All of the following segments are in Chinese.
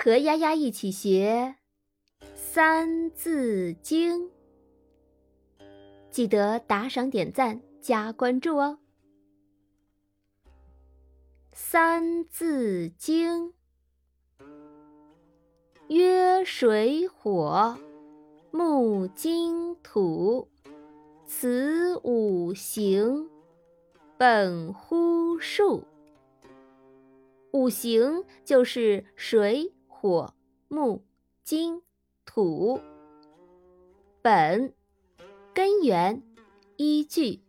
和丫丫一起学《三字经》，记得打赏、点赞、加关注哦。《三字经》曰：水火木金土，此五行，本乎数。五行就是水火木金土，本根源依据。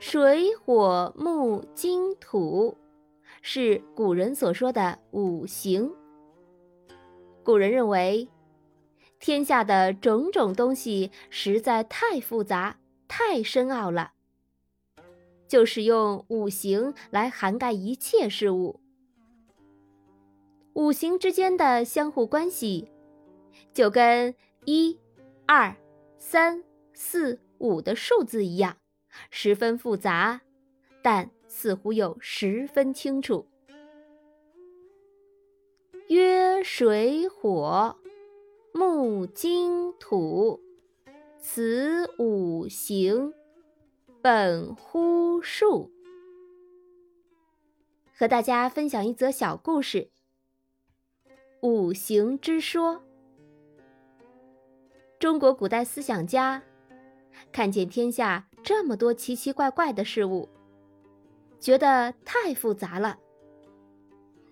水火木金土是古人所说的五行。古人认为，天下的种种东西实在太复杂、太深奥了。就是用五行来涵盖一切事物，五行之间的相互关系，就跟一、二、三、四、五的数字一样，十分复杂，但似乎又十分清楚。曰水火木金土，此五行。本乎数，和大家分享一则小故事。五行之说。中国古代思想家看见天下这么多奇奇怪怪的事物，觉得太复杂了，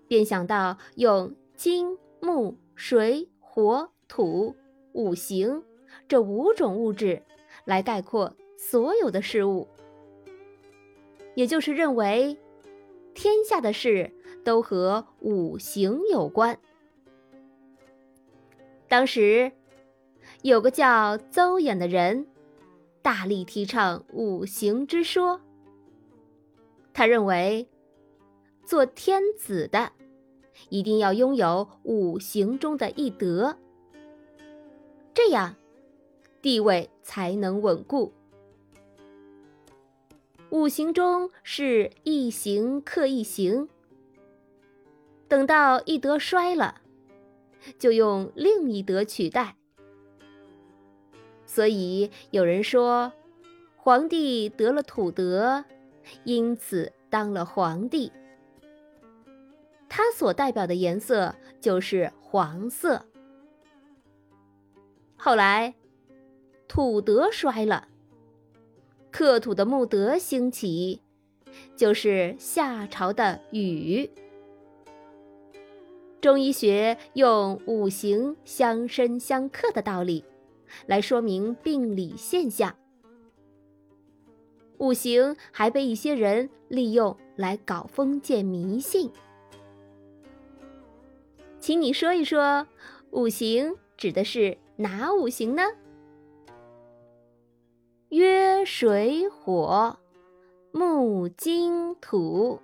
便想到用金、木、水、火、土五行这五种物质来概括。所有的事物，也就是认为，天下的事都和五行有关。当时有个叫邹衍的人，大力提倡五行之说。他认为，做天子的一定要拥有五行中的一德，这样地位才能稳固。五行中是一行克一行，等到一德衰了，就用另一德取代。所以有人说，皇帝得了土德，因此当了皇帝。他所代表的颜色就是黄色。后来，土德衰了。克土的木德兴起，就是夏朝的禹。中医学用五行相生相克的道理来说明病理现象，五行还被一些人利用来搞封建迷信。请你说一说，五行指的是哪五行呢？曰水火木金土，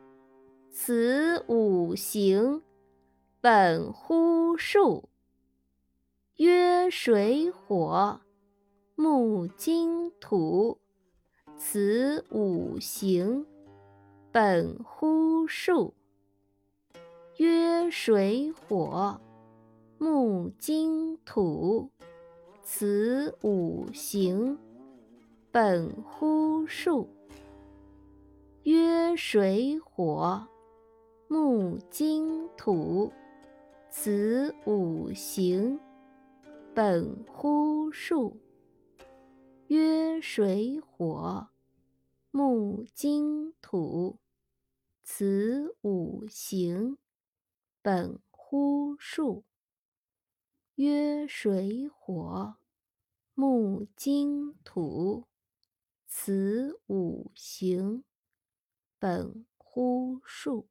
此五行，本乎数。曰水火木金土，此五行，本乎数。曰水火木金土，此五行。本乎数。曰水火木金土，此五行，本乎数。曰水火木金土，此五行，本乎数。曰水火木金土。此五行，本乎数。